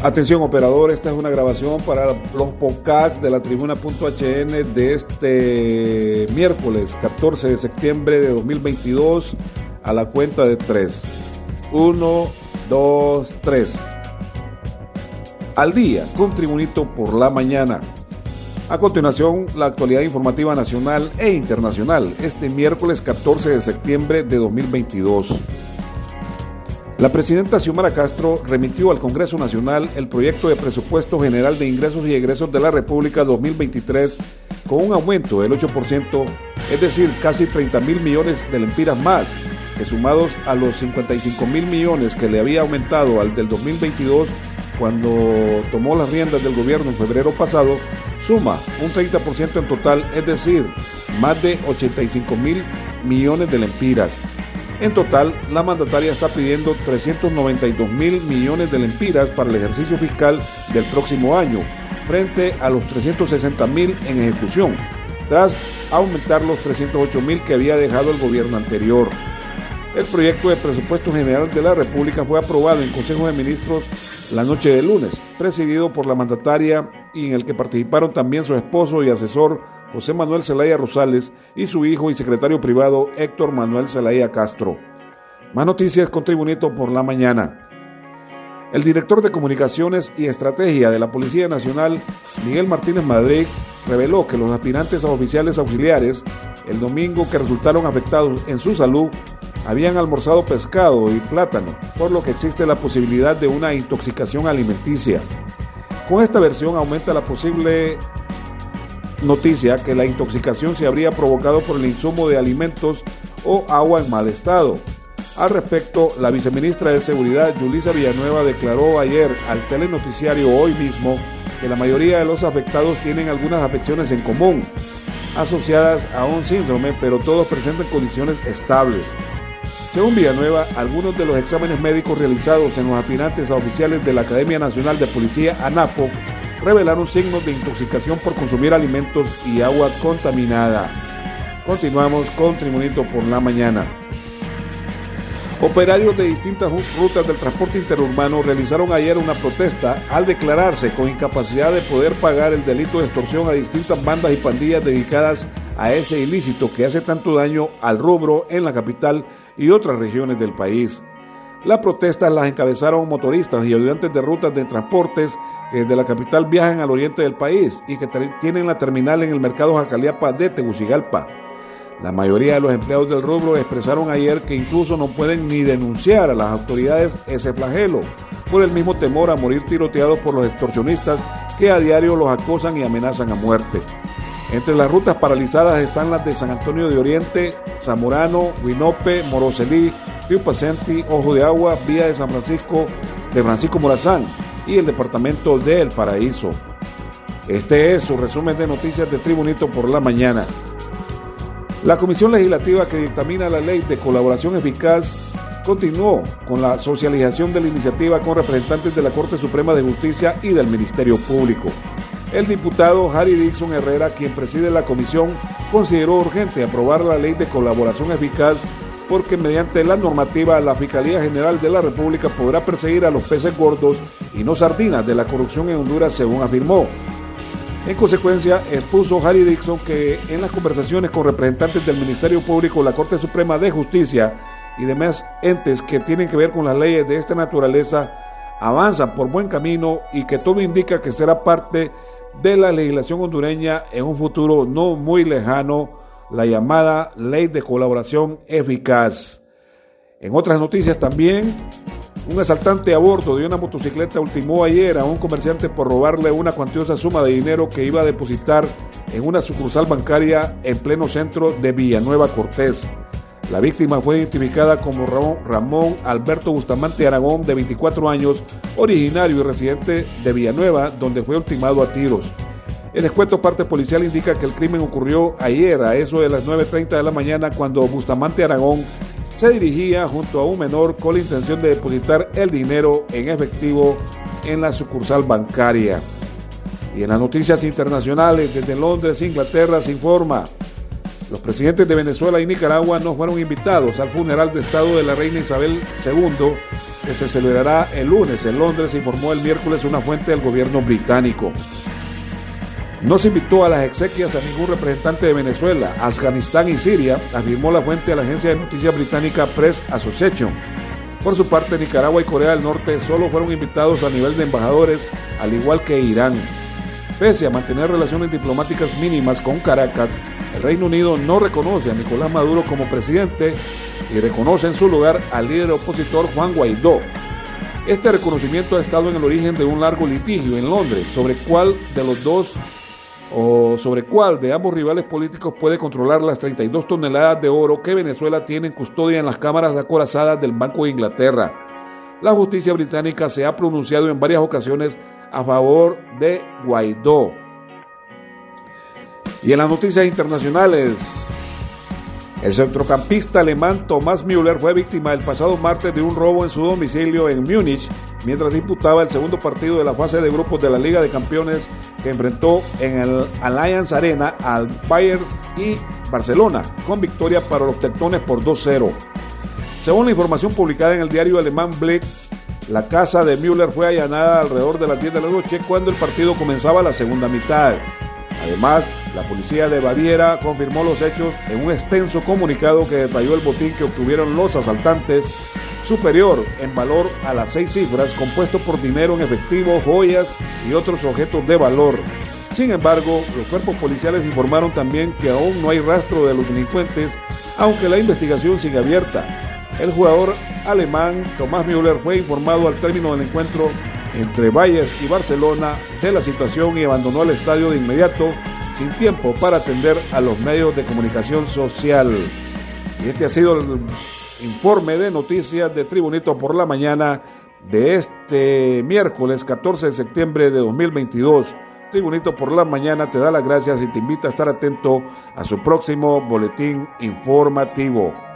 Atención operador, esta es una grabación para los podcasts de la tribuna.hn de este miércoles 14 de septiembre de 2022 a la cuenta de 3. 1, 2, 3. Al día, con Tribunito por la mañana. A continuación, la actualidad informativa nacional e internacional este miércoles 14 de septiembre de 2022. La presidenta Xiomara Castro remitió al Congreso Nacional el proyecto de presupuesto general de ingresos y egresos de la República 2023 con un aumento del 8%, es decir, casi 30 mil millones de lempiras más, que sumados a los 55 mil millones que le había aumentado al del 2022 cuando tomó las riendas del gobierno en febrero pasado, suma un 30% en total, es decir, más de 85 mil millones de lempiras. En total, la mandataria está pidiendo 392 mil millones de lempiras para el ejercicio fiscal del próximo año, frente a los 360 mil en ejecución, tras aumentar los 308 mil que había dejado el gobierno anterior. El proyecto de presupuesto general de la República fue aprobado en Consejo de Ministros la noche de lunes, presidido por la mandataria y en el que participaron también su esposo y asesor José Manuel Zelaya Rosales y su hijo y secretario privado Héctor Manuel Zelaya Castro. Más noticias con Tribunito por la mañana. El director de Comunicaciones y Estrategia de la Policía Nacional, Miguel Martínez Madrid, reveló que los aspirantes a oficiales auxiliares, el domingo que resultaron afectados en su salud, habían almorzado pescado y plátano, por lo que existe la posibilidad de una intoxicación alimenticia. Con esta versión aumenta la posible noticia que la intoxicación se habría provocado por el insumo de alimentos o agua en mal estado. Al respecto, la viceministra de Seguridad, Yulisa Villanueva, declaró ayer al telenoticiario hoy mismo que la mayoría de los afectados tienen algunas afecciones en común, asociadas a un síndrome, pero todos presentan condiciones estables. Según Villanueva, algunos de los exámenes médicos realizados en los aspirantes a oficiales de la Academia Nacional de Policía, ANAPO, revelaron signos de intoxicación por consumir alimentos y agua contaminada. Continuamos con Tribunito por la mañana. Operarios de distintas rutas del transporte interurbano realizaron ayer una protesta al declararse con incapacidad de poder pagar el delito de extorsión a distintas bandas y pandillas dedicadas a ese ilícito que hace tanto daño al rubro en la capital y otras regiones del país. Las protestas las encabezaron motoristas y ayudantes de rutas de transportes que desde la capital viajan al oriente del país y que tienen la terminal en el mercado Jacaliapa de Tegucigalpa. La mayoría de los empleados del rubro expresaron ayer que incluso no pueden ni denunciar a las autoridades ese flagelo, por el mismo temor a morir tiroteados por los extorsionistas que a diario los acosan y amenazan a muerte. Entre las rutas paralizadas están las de San Antonio de Oriente, Zamorano, Huinope, Moroselí, Río Pacenti, Ojo de Agua, Vía de San Francisco, de Francisco Morazán y el departamento de El Paraíso. Este es su resumen de noticias de Tribunito por la mañana. La Comisión Legislativa que dictamina la ley de colaboración eficaz continuó con la socialización de la iniciativa con representantes de la Corte Suprema de Justicia y del Ministerio Público. El diputado Harry Dixon Herrera, quien preside la comisión, consideró urgente aprobar la ley de colaboración eficaz porque mediante la normativa la Fiscalía General de la República podrá perseguir a los peces gordos y no sardinas de la corrupción en Honduras, según afirmó. En consecuencia, expuso Harry Dixon que en las conversaciones con representantes del Ministerio Público, la Corte Suprema de Justicia y demás entes que tienen que ver con las leyes de esta naturaleza avanzan por buen camino y que todo indica que será parte de la legislación hondureña en un futuro no muy lejano, la llamada Ley de Colaboración Eficaz. En otras noticias también, un asaltante a bordo de una motocicleta ultimó ayer a un comerciante por robarle una cuantiosa suma de dinero que iba a depositar en una sucursal bancaria en pleno centro de Villanueva Cortés. La víctima fue identificada como Ramón Alberto Bustamante Aragón, de 24 años, originario y residente de Villanueva, donde fue ultimado a tiros. El escueto parte policial indica que el crimen ocurrió ayer a eso de las 9.30 de la mañana cuando Bustamante Aragón se dirigía junto a un menor con la intención de depositar el dinero en efectivo en la sucursal bancaria. Y en las noticias internacionales, desde Londres, Inglaterra, se informa, los presidentes de Venezuela y Nicaragua no fueron invitados al funeral de Estado de la reina Isabel II que se celebrará el lunes en Londres, informó el miércoles una fuente del gobierno británico. No se invitó a las exequias a ningún representante de Venezuela, Afganistán y Siria, afirmó la fuente de la agencia de noticias británica Press Association. Por su parte, Nicaragua y Corea del Norte solo fueron invitados a nivel de embajadores, al igual que Irán. Pese a mantener relaciones diplomáticas mínimas con Caracas, el Reino Unido no reconoce a Nicolás Maduro como presidente y reconoce en su lugar al líder opositor Juan Guaidó. Este reconocimiento ha estado en el origen de un largo litigio en Londres sobre cuál de los dos o sobre cuál de ambos rivales políticos puede controlar las 32 toneladas de oro que Venezuela tiene en custodia en las cámaras acorazadas del Banco de Inglaterra. La justicia británica se ha pronunciado en varias ocasiones a favor de Guaidó. Y en las noticias internacionales, el centrocampista alemán Thomas Müller fue víctima el pasado martes de un robo en su domicilio en Múnich mientras disputaba el segundo partido de la fase de grupos de la Liga de Campeones que enfrentó en el Allianz Arena al Bayern y Barcelona, con victoria para los tectones por 2-0. Según la información publicada en el diario alemán Blick, la casa de Müller fue allanada alrededor de las 10 de la noche cuando el partido comenzaba la segunda mitad. Además, la policía de Baviera confirmó los hechos en un extenso comunicado que detalló el botín que obtuvieron los asaltantes superior en valor a las seis cifras, compuesto por dinero en efectivo, joyas y otros objetos de valor. Sin embargo, los cuerpos policiales informaron también que aún no hay rastro de los delincuentes, aunque la investigación sigue abierta. El jugador alemán Tomás Müller fue informado al término del encuentro entre Bayern y Barcelona de la situación y abandonó el estadio de inmediato, sin tiempo para atender a los medios de comunicación social. Y este ha sido el informe de noticias de Tribunito por la mañana de este miércoles 14 de septiembre de 2022. Tribunito por la mañana te da las gracias y te invita a estar atento a su próximo boletín informativo.